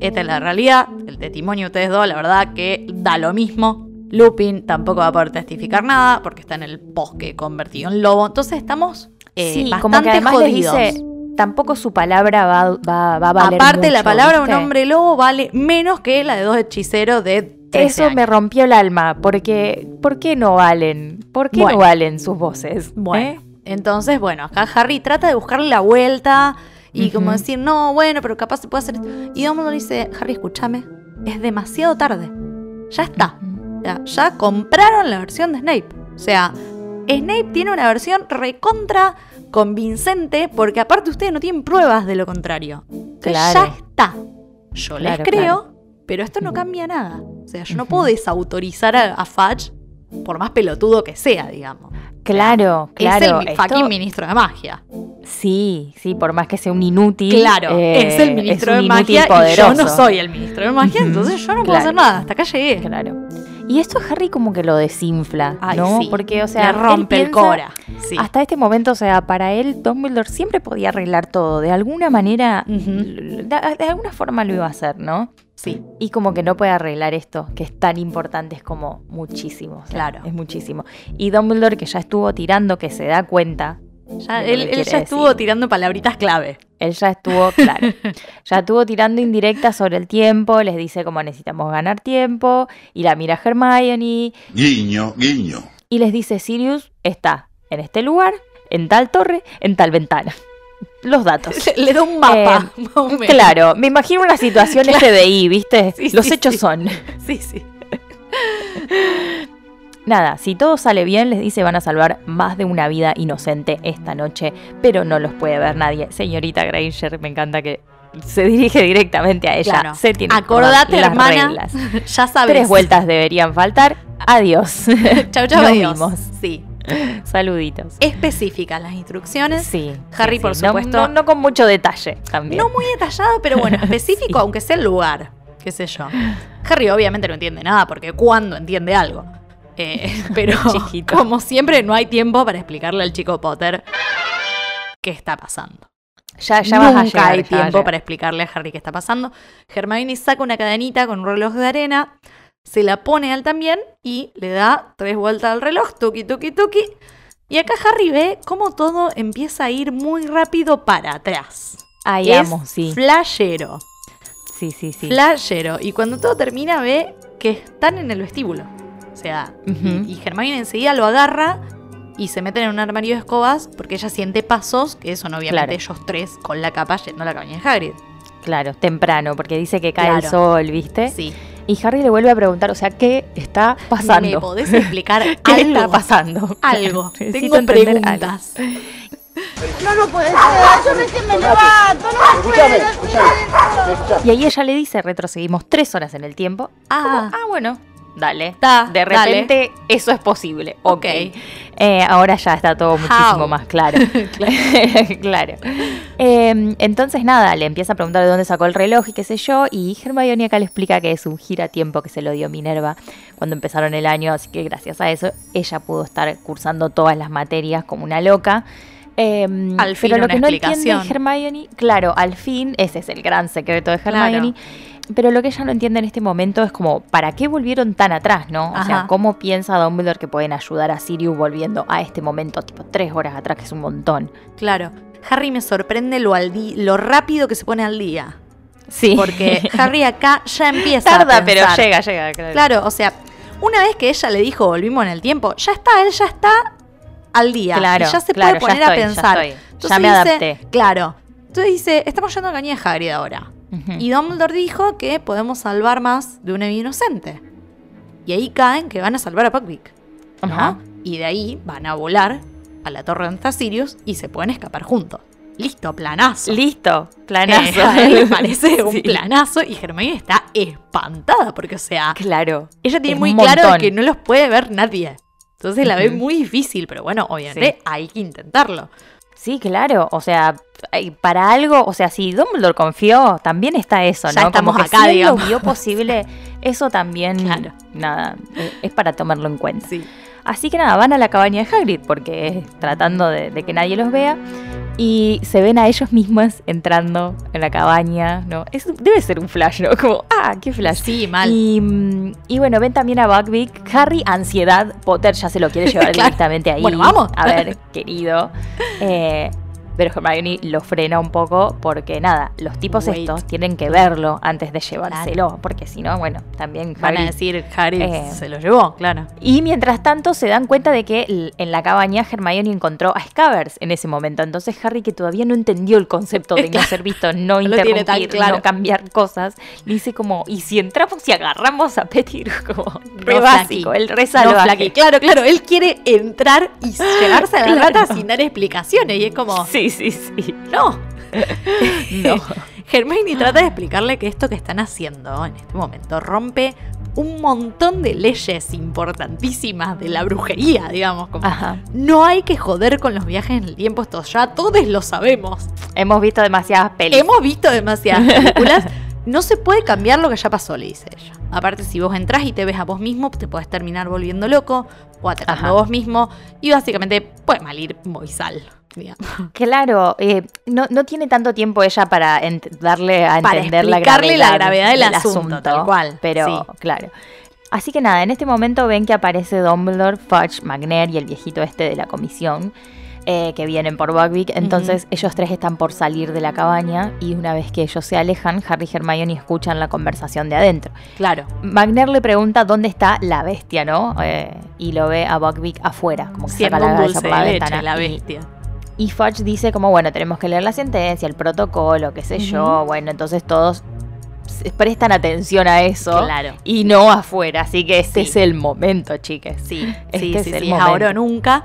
Esta es la realidad. El testimonio de ustedes dos, la verdad que da lo mismo. Lupin tampoco va a poder testificar nada porque está en el bosque convertido en lobo. Entonces estamos eh, sí, bastante como que además jodidos. les dice, tampoco su palabra va, va, va a valer Aparte, la palabra de un hombre lobo vale menos que la de dos hechiceros de 13 Eso me rompió el alma, porque ¿por qué no valen? ¿Por qué Bueno. no valen sus voces? Bueno, ¿Eh? entonces, bueno, acá Harry trata de buscarle la vuelta y como decir, no, bueno, pero capaz se puede hacer. esto". Y Dumbledore dice, Harry, escúchame, es demasiado tarde. Ya está. Ya compraron la versión de Snape. O sea, Snape tiene una versión recontra convincente porque aparte ustedes no tienen pruebas de lo contrario. Entonces, Claro. Ya está. Yo les Claro, creo, claro. pero esto no cambia nada. O sea, yo no puedo desautorizar a, a Fudge por más pelotudo que sea, digamos. Claro, claro. es el esto- fucking ministro de magia. Sí, sí, por más que sea un inútil. Claro, eh, es el ministro es de un inútil magia y yo no soy el ministro de magia, entonces yo no puedo claro. hacer nada. Hasta acá llegué. Claro. Y esto a Harry como que lo desinfla, Ay, ¿no? sí. Porque, o sea, Le rompe él el piensa- cora. Sí. Hasta este momento, o sea, para él, Dumbledore siempre podía arreglar todo. De alguna manera, de, de alguna forma lo iba a hacer, ¿no? Sí. Y como que no puede arreglar esto, que es tan importante, es como muchísimo. o sea, Claro. Es muchísimo. Y Dumbledore, que ya estuvo tirando, que se da cuenta. Ya, él, ya estuvo tirando palabritas clave. Él ya estuvo, (laughs) claro, ya estuvo tirando indirectas sobre el tiempo, les dice como necesitamos ganar tiempo, y la mira Hermione, Guiño, guiño. y les dice Sirius está en este lugar, en tal torre, en tal ventana. Los datos. (laughs) Le da un mapa. (laughs) más o menos. Claro, me imagino una situación FBI, ¿viste? Sí, Los sí, hechos sí. son. Sí, sí. Nada, si todo sale bien, les dice van a salvar más de una vida inocente esta noche, pero no los puede ver nadie. Señorita Granger, me encanta que se dirige directamente a ella. Claro. Se tiene Acordate, las hermana. reglas. (laughs) Ya sabes. Tres vueltas deberían faltar. Adiós. (laughs) Chau, chau, Nos adiós. vimos. Sí. Saluditos. Específicas las instrucciones. Sí. Harry, sí, por sí. No- supuesto. No, no con mucho detalle también. No muy detallado, pero bueno, (laughs) específico, Sí. aunque sea el lugar, qué sé yo. Harry obviamente no entiende nada, porque cuando entiende algo. Eh, (laughs) pero Chiquito. como siempre, no hay tiempo para explicarle al chico Potter qué está pasando. Ya, ya vas a Nunca llegar, hay a tiempo para explicarle a Harry qué está pasando. Hermione saca una cadenita con un reloj de arena, se la pone a él también y le da tres vueltas al reloj, tuki, tuki, tuki. Y acá Harry ve cómo todo empieza a ir muy rápido para atrás. Ay, es amo, sí. flashero. Sí, sí, sí. Flashero. Y cuando todo termina ve que están en el vestíbulo. O sea, y, y Hermione enseguida lo agarra y se meten en un armario de escobas porque ella siente pasos, que son obviamente Claro. ellos tres con la capa yendo a la cabaña de Hagrid. Claro, temprano, porque dice que cae el sol, ¿viste? Sí. Y Harry le vuelve a preguntar, o sea, ¿qué está pasando? ¿Me podés explicar (laughs) ¿Qué algo? está pasando? Algo. (laughs) Tengo algo. preguntas. No, no puede ser. Yo recién me levanto. No Escúchame, puedo. escúchame. Y ahí ella le dice, retrocedimos tres horas en el tiempo. Ah, Ah, bueno, dale. Ta, de dale. repente eso es posible. Ok. Ok. Eh, ahora ya está todo muchísimo How? más claro. (laughs) claro. (laughs) Eh, entonces nada, le empieza a preguntar de dónde sacó el reloj y qué sé yo. Y Hermione acá le explica que es un giratiempo que se lo dio Minerva cuando empezaron el año. Así que gracias a eso ella pudo estar cursando todas las materias como una loca. Eh, Al fin pero lo una que no explicación. entiende Hermione, claro, al fin, ese es el gran secreto de Claro. Pero lo que ella no entiende en este momento es como, ¿para qué volvieron tan atrás, no? O sea. ¿cómo piensa Dumbledore que pueden ayudar a Sirius volviendo a este momento, tipo tres horas atrás, que es un montón? claro. Harry me sorprende lo, al lo rápido que se pone al día. Sí. Porque Harry acá ya (laughs) empieza a tarda, pero pensar. llega, llega. Claro. Claro, o sea, una vez que ella le dijo volvimos en el tiempo, ya está, él ya está al día. Claro, y ya se claro, puede ya poner estoy, a ya pensar. estoy. Entonces Ya me dice- adapté. Claro. Entonces dice, estamos yendo a Caña de Hagrid ahora. Y Dumbledore dijo que podemos salvar más de una vida inocente. Y ahí caen que van a salvar a Buckbeak. ¿no? Ajá. Y de ahí van a volar a la torre está Sirius y se pueden escapar juntos. Listo, planazo. Listo, planazo. Eh, a él le (laughs) parece un Sí. planazo y Hermione está espantada porque, o sea, Claro. ella tiene muy un claro que no los puede ver nadie. Entonces la ve muy difícil, pero bueno, obviamente Sí. hay que intentarlo. Sí, claro. O sea, para algo, o sea, si Dumbledore confió, también está eso, ¿no? Ya estamos Como que acá, si él lo vio posible, eso también, Claro. nada, eh, es para tomarlo en cuenta. Sí. Así que nada, van a la cabaña de Hagrid porque es tratando de, de que nadie los vea y se ven a ellos mismos entrando en la cabaña, ¿no? Es, debe ser un flash, ¿no? Como, ah, qué flash. Sí, mal. Y, mm, y bueno, ven también a Buckbeak. Harry, ansiedad. Potter ya se lo quiere llevar (laughs) Claro. directamente ahí. Bueno, vamos. A ver, querido. (laughs) Eh, pero Hermione lo frena un poco porque nada, los tipos Wait. estos tienen que verlo antes de llevárselo. Porque si no, bueno, también Van a Harry decir, Harry eh, se lo llevó, claro. y mientras tanto se dan cuenta de que en la cabaña Hermione encontró a Scabbers en ese momento. Entonces Harry, que todavía no entendió el concepto de no Claro. ser visto, (laughs) no interrumpir, claro. no cambiar cosas, le dice como, ¿y si entramos y agarramos a Petir? (laughs) Como re No, básico, el re salvaje. Claro, claro, él quiere entrar y (laughs) llevarse a la rata sin dar explicaciones. Y es como, Sí, sí, sí. no. (laughs) No. (laughs) Hermione trata de explicarle que esto que están haciendo en este momento rompe un montón de leyes importantísimas de la brujería, digamos. Como, Ajá. no hay que joder con los viajes en el tiempo, esto ya todos lo sabemos. Hemos visto demasiadas pelis. Hemos visto demasiadas películas. (laughs) No se puede cambiar lo que ya pasó, le dice ella. Aparte, si vos entras y te ves a vos mismo, te puedes terminar volviendo loco o atacando Ajá. a vos mismo. Y básicamente puede malir muy (laughs) Claro, eh, no, no tiene tanto tiempo ella para darle a Para entender la gravedad, la gravedad del asunto, tal cual, Pero, sí. claro. Así que nada, en este momento ven que aparece Dumbledore, Fudge, McNair y el viejito este de la comisión eh, que vienen por Buckbeak. Entonces ellos tres están por salir de la cabaña y una vez que ellos se alejan, Harry y Hermione escuchan la conversación de adentro. Claro. McNair le pregunta dónde está la bestia, ¿no? Eh, y lo ve a Buckbeak afuera, como que Siendo saca la un cabeza dulce por la de leche, ventana. la Y- bestia. y Fudge dice como, bueno, tenemos que leer la sentencia, el protocolo, qué sé yo. Bueno, entonces todos prestan atención a eso. Claro. Y no afuera. Así que este Sí. es el momento, chiques. Sí, Este sí, es sí, el sí, momento. ahora o nunca.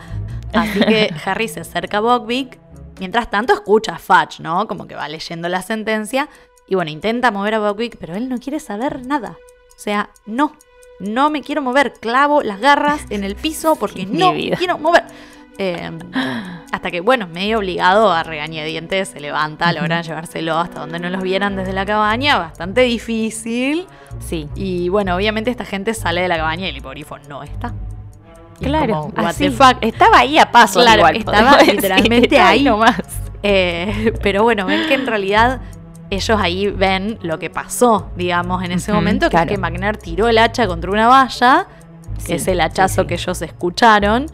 Así que (laughs) Harry se acerca a Buckbeak. Mientras tanto escucha a Fudge, ¿no? Como que va leyendo la sentencia. Y bueno, intenta mover a Buckbeak, pero él no quiere saber nada. O sea, no. No me quiero mover. Clavo las garras en el piso porque (laughs) no quiero mover. Eh, hasta que, bueno, medio obligado a regañadientes, se levanta, logran llevárselo hasta donde no los vieran desde la cabaña. Bastante difícil. Sí. Y bueno, obviamente esta gente sale de la cabaña y el hipogrifo no está. Y es Claro. como, así. Estaba ahí a paso. Claro, igual, estaba decir. literalmente (laughs) ahí. nomás. Eh, pero bueno, ven que en realidad ellos ahí ven lo que pasó, digamos, en ese momento, que claro. es que McNair tiró el hacha contra una valla, que Sí, es el hachazo sí, sí. que ellos escucharon,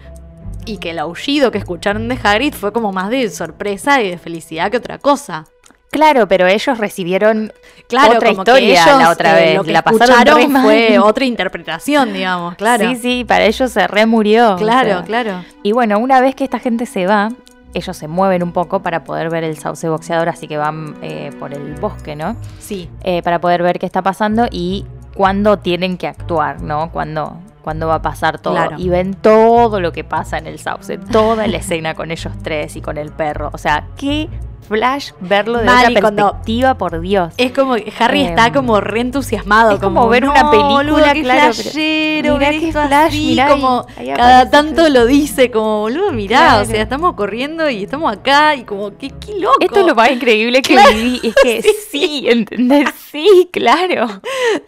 y que el aullido que escucharon de Hagrid fue como más de sorpresa y de felicidad que otra cosa. Claro, pero ellos recibieron Claro, otra como que historia ellos, la otra eh, vez. Lo que la pasaron fue otra interpretación, digamos, (laughs) claro. Sí, sí, para ellos se remurió. o Claro, sea. claro. Y bueno, una vez que esta gente se va, ellos se mueven un poco para poder ver el sauce boxeador, así que van eh, por el bosque, ¿no? Sí. Eh, para poder ver qué está pasando y cuándo tienen que actuar, ¿no? Cuándo, cuándo va a pasar todo. Claro. Y ven todo lo que pasa en el sauce, toda la escena con ellos tres y con el perro. O sea, qué flash verlo de Mal, otra perspectiva, por Dios. Es como que Harry Em, está como re entusiasmado. es como ver una "No, película, boludo, qué claro, flashero, mirá ver qué esto flash, así", mirá, como ahí cada tanto lo dice, como, boludo, mirá, Claro. o sea, estamos corriendo y estamos acá y como, qué, qué loco. Esto es lo más increíble que Claro. viví. Es que (laughs) sí, ¿entendés? Sí, claro.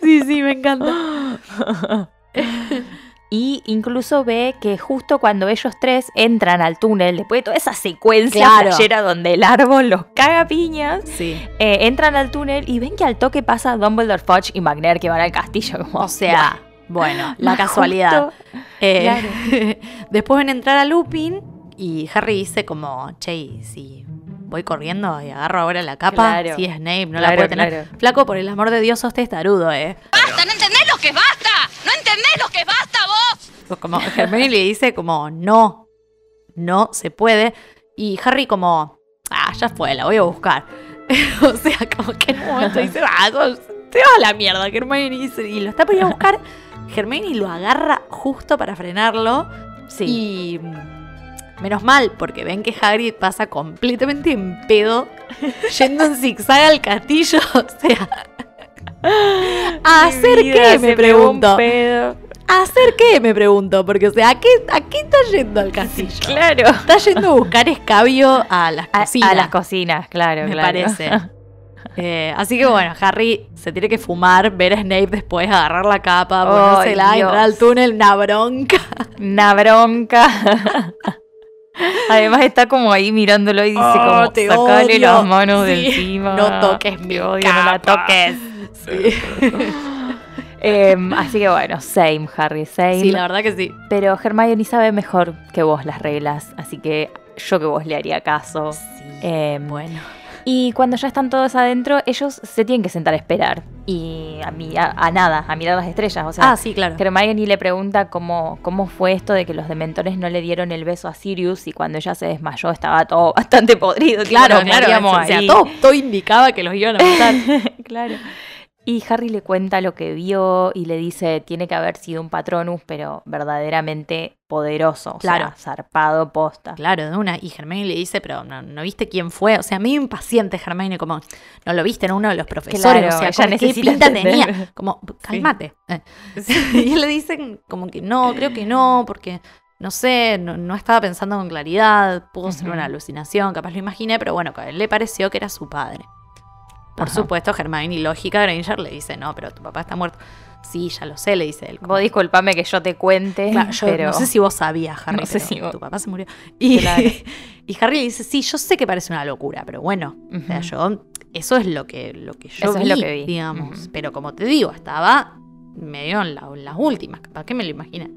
Sí, sí, me encanta. (laughs) (laughs) Y incluso ve que justo cuando ellos tres entran al túnel, después de toda esa secuencia Claro. flashera donde el árbol los caga piñas, Sí. eh, entran al túnel y ven que al toque pasa Dumbledore, Fudge y McNair que van al castillo. Como, O sea, bueno, (laughs) la casualidad. justo. Eh, (laughs) después van a entrar a Lupin y Harry dice como, che, ¿y si voy corriendo y agarro ahora la capa, Claro. si es Snape, no la puede tener. claro. Flaco, por el amor de Dios, sos testarudo, eh. ¡Basta! ¿No entendés lo que basta? ¿No entendés lo que basta vos? Como Hermione le dice como, no, no se puede. Y Harry como, ah, ya fue, la voy a buscar. (laughs) o sea, como que en un momento (laughs) dice, ah, te vas a la mierda, Hermione dice, y lo está por ir a buscar. Hermione lo agarra justo para frenarlo. Sí. Y menos mal, porque ven que Hagrid pasa completamente en pedo, yendo en zigzag al castillo. (laughs) O sea, ¿a hacer vida, qué? Me pregunto. pedo. ¿A hacer qué? Me pregunto. Porque, o sea, ¿a qué, a qué está yendo al castillo? Claro. Está yendo a buscar escabio a las A, cocinas. a las cocinas, claro, me claro. parece. (laughs) Eh, así que bueno, Harry se tiene que fumar, ver a Snape después, agarrar la capa, Ay, ponérsela, Dios. entrar al túnel, una bronca. Una bronca. (laughs) Además está como ahí mirándolo y dice Oh, como sacale odio". las manos de Sí. encima. No toques mi odio, no la capa. Toques. (laughs) Em, así que bueno, same, Harry, same. Sí, la verdad que sí. Pero Hermione sabe mejor que vos las reglas, así que yo que vos le haría caso. Em, Bueno. y cuando ya están todos adentro, ellos se tienen que sentar a esperar. Y a, mi- a, a nada, a mirar las estrellas. O sea, Ah, sí, claro. Hermione le pregunta cómo, cómo fue esto de que los dementores no le dieron el beso a Sirius y cuando ella se desmayó estaba todo (laughs) bastante podrido. Claro, claro. O sea, todo, todo indicaba que los iban a matar. (laughs) claro. Y Harry le cuenta lo que vio y le dice, tiene que haber sido un patronus, pero verdaderamente poderoso, o Claro. sea, zarpado posta. Claro, de una. Y Hermione le dice, pero no, ¿no viste quién fue? O sea, medio impaciente Hermione, como, no lo viste en uno de los profesores. Claro, o sea, ella ¿qué pinta entender. tenía? Como, cálmate. Eh. (laughs) y él le dicen como que no, creo que no, porque no sé, no, no estaba pensando con claridad, pudo ser una alucinación, capaz lo imaginé, pero bueno, él le pareció que era su padre. Por Ajá. supuesto, Hermione, lógica, Granger le dice, no, pero tu papá está muerto. Sí, ya lo sé, le dice él. Vos disculpame que yo te cuente, Claro, yo pero... no sé si vos sabías, Harry, No sé si vos- tu papá se murió. Y, Claro. (laughs) y Harry le dice, sí, yo sé que parece una locura, pero bueno, o sea, yo, eso es lo que, lo que yo vi, lo que vi. digamos. Pero como te digo, estaba medio en, la- en las últimas, capaz que me lo imaginé.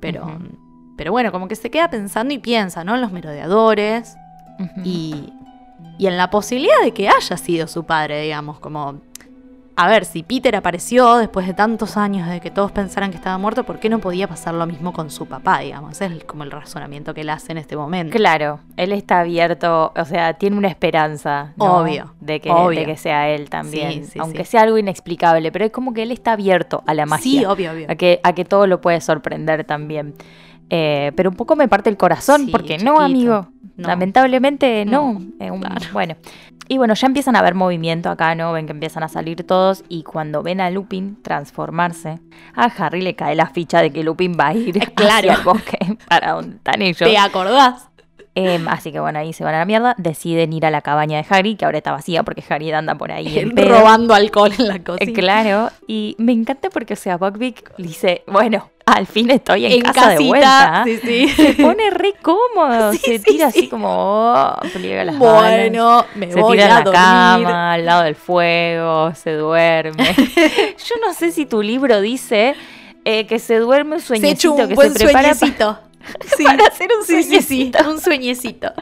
Pero, pero bueno, como que se queda pensando y piensa, ¿no? En los merodeadores y, y en la posibilidad de que haya sido su padre, digamos, como... A ver, si Peter apareció después de tantos años de que todos pensaran que estaba muerto, ¿por qué no podía pasar lo mismo con su papá, digamos? Ese es como el razonamiento que él hace en este momento. Claro, él está abierto, o sea, tiene una esperanza, ¿no? Obvio, de que, obvio. de que sea él también, Sí, sí, aunque sí. sea algo inexplicable, pero es como que él está abierto a la magia, Sí, obvio, obvio. a que a que todo lo puede sorprender también. Eh, pero un poco me parte el corazón, porque chiquito. no, amigo, No. lamentablemente no. No, Eh, un- claro. Bueno, y bueno, ya empiezan a ver movimiento acá, ¿no? Ven que empiezan a salir todos y cuando ven a Lupin transformarse, a Harry le cae la ficha de que Lupin va a ir (laughs) claro. hacia el (laughs) bosque para donde están ellos. ¿Te acordás? Em, así que bueno, ahí se van a la mierda. Deciden ir a la cabaña de Harry, que ahora está vacía porque Harry anda por ahí en. (laughs) Robando alcohol en la Eh, cocina. Claro, y me encanta porque, o sea, Buckbeak dice, bueno, al fin estoy en, En casa de vuelta. sí, sí. Se pone re cómodo, (laughs) Sí, se tira sí. así como, oh, pliega las manos. Bueno, me se voy tira en a la dormir. cama, al lado del fuego, se duerme. (laughs) Yo no sé si tu libro dice eh, que se duerme un Se sueñecito, un que buen se prepara sueñecito. Sí. para hacer un Sí, sí, sí, sueñecito. un sueñecito.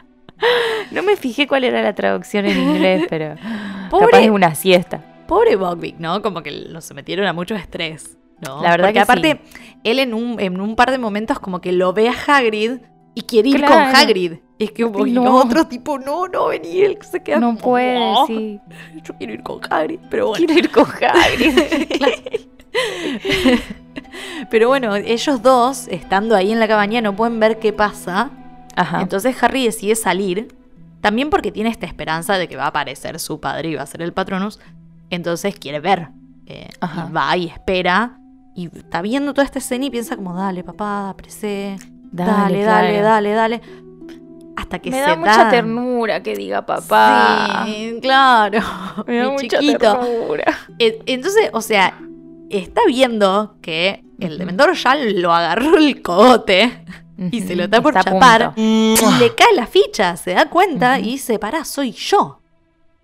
No me fijé cuál era la traducción en inglés, pero (laughs) Pobre- capaz es una siesta. Pobre Buckbeak, ¿no? Como que lo sometieron a mucho estrés, ¿no? La verdad Porque que aparte, él en un, en un par de momentos como que lo ve a Hagrid y quiere ir con. Hagrid. Es que como que No. los otros tipo, no, no, vení, él se queda No como, puede, "No, sí. Yo quiero ir con Hagrid, pero bueno. Quiero ir con Hagrid. (laughs) (laughs) (laughs) Pero bueno, ellos dos, estando ahí en la cabaña, no pueden ver qué pasa. Ajá. Entonces Harry decide salir, también porque tiene esta esperanza de que va a aparecer su padre y va a ser el Patronus. Entonces quiere ver. eh, y va y espera. Y está viendo toda esta escena y piensa como, dale, papá, apresé. Dale, dale, dale, dale. Hasta que Me se da mucha dan. ternura que diga papá. Sí, claro. (laughs) Me da Mi mucha chiquito. ternura. Entonces, o sea, está viendo que el dementor ya lo agarró el cogote y se lo está por chapar. Y le cae la ficha, se da cuenta y dice, pará, soy yo.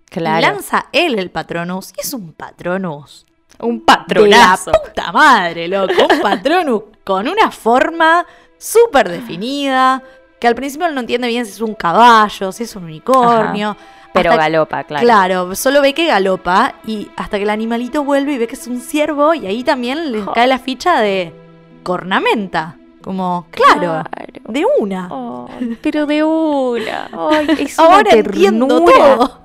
Claro. lanza él el patronus. Y es un patronus. Un De la patronazo. puta madre, loco. Un patronus con una forma súper definida. Que al principio él no entiende bien si es un caballo, si es un unicornio. Pero hasta- galopa, claro. Claro, solo ve que galopa y hasta que el animalito vuelve y ve que es un ciervo y ahí también le Oh. cae la ficha de cornamenta. Como, claro, de una. Ay, pero de una. Ay, es Ahora una entiendo todo.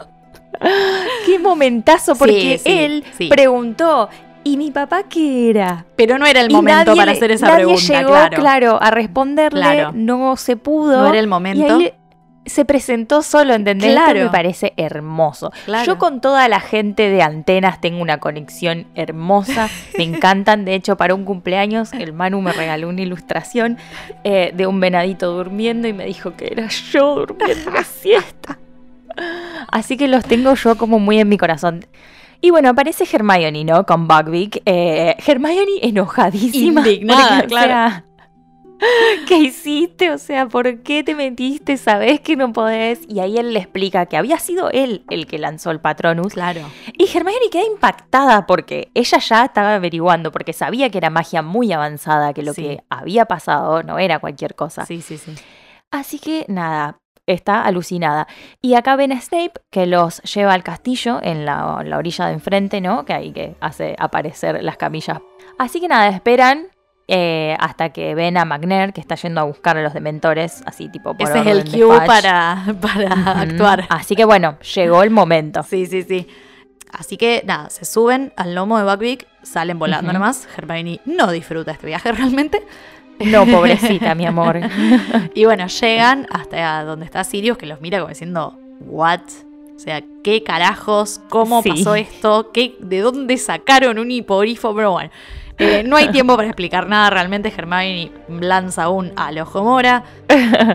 (laughs) Qué momentazo, porque Sí, sí, él sí. preguntó, ¿y mi papá qué era? Pero no era el momento para le- hacer esa nadie pregunta, llegó, claro. a responderle, Claro. no se pudo. No era el momento. Y ahí se presentó solo, ¿entendés? Esto Claro. me parece hermoso. Claro. Yo con toda la gente de antenas tengo una conexión hermosa, me (laughs) encantan. De hecho, para un cumpleaños, el Manu me regaló una ilustración eh, de un venadito durmiendo y me dijo que era yo durmiendo la siesta. Así que los tengo yo como muy en mi corazón. Y bueno, aparece Hermione, ¿no? Con Buckbeak. Eh, Hermione enojadísima. Indignada, (laughs) porque, o claro. sea, (laughs) ¿Qué hiciste? O sea, ¿por qué te metiste? ¿Sabés que no podés? Y ahí él le explica que había sido él el que lanzó el Patronus. Claro. Y Hermione queda impactada porque ella ya estaba averiguando, porque sabía que era magia muy avanzada, que lo Sí. que había pasado no era cualquier cosa. Sí, sí, sí. Así que nada, está alucinada. Y acá ven a Snape que los lleva al castillo en la, la orilla de enfrente, ¿no? Que ahí que hace aparecer las camillas. Así que nada, esperan eh, hasta que ven a McNair que está yendo a buscar a los dementores, así tipo por Ese es el cue para, para actuar. Así que bueno, llegó el momento. Sí, sí, sí. Así que nada, se suben al lomo de Buckbeak, salen volando Ujú. nomás. Hermione no disfruta este viaje (laughs) realmente. No, pobrecita, mi amor. (laughs) Y bueno, llegan hasta donde está Sirius, que los mira como diciendo, ¿what? O sea, ¿qué carajos? ¿Cómo Sí. pasó esto? ¿Qué, ¿De dónde sacaron un hiporifo? Pero bueno, eh, no hay tiempo para explicar nada. Realmente Hermione lanza un al ojo mora,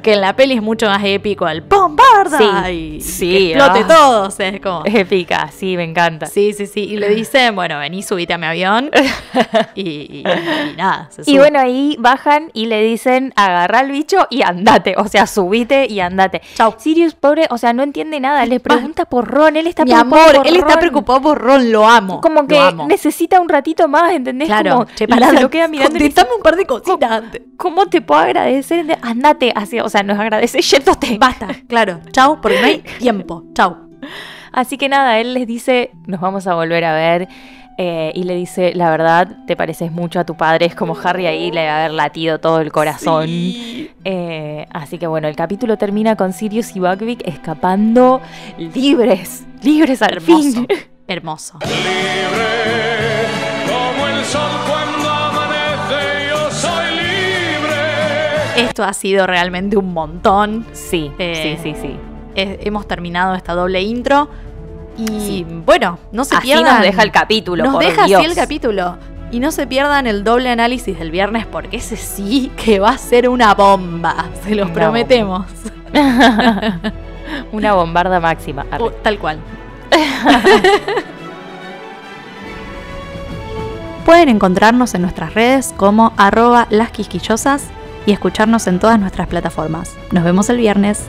que en la peli es mucho más épico, el ¡Bombarda! Sí, y sí, que explote ah. todo. O sea, es como... Épica, sí, me encanta. Sí, sí, sí. Y le dicen, bueno, vení, subite a mi avión. (laughs) Y, y- y nada, se Y bueno, ahí bajan y le dicen, agarra al bicho y andate. O sea, subite y andate. Chau. Sirius, pobre, o sea, no entiende nada. Le pregunta por Ron. Él está mi preocupado amor, por él está preocupado por Ron, lo amo. Como que necesita un ratito más, ¿entendés? Claro, Como, che, y pará, se lo queda mirando y dice, un par de cositas antes. ¿Cómo te puedo agradecer? Andate. Así, o sea, nos agradece (laughs) yéndote. Basta, claro. Chau, porque no hay (laughs) tiempo. Chau. Así que nada, él les dice, nos vamos a volver a ver. eh, y le dice, la verdad, te pareces mucho a tu padre. Es como Harry ahí le va a haber latido todo el corazón. Eh, así que bueno, el capítulo termina con Sirius y Buckbeak escapando libres. Libres al Hermoso. fin. (laughs) Hermoso. Libre como el sol Esto ha sido realmente un montón. Sí, Eh, sí, sí, sí. Eh, hemos terminado esta doble intro. Y bueno, no se Así pierdan. nos deja el capítulo, Nos por deja Dios. así el capítulo. Y no se pierdan el doble análisis del viernes porque ese sí que va a ser una bomba. Se los Una prometemos. (laughs) Una bombarda máxima. Tal cual. (laughs) Pueden encontrarnos en nuestras redes como arroba las quisquillosas y escucharnos en todas nuestras plataformas. Nos vemos el viernes.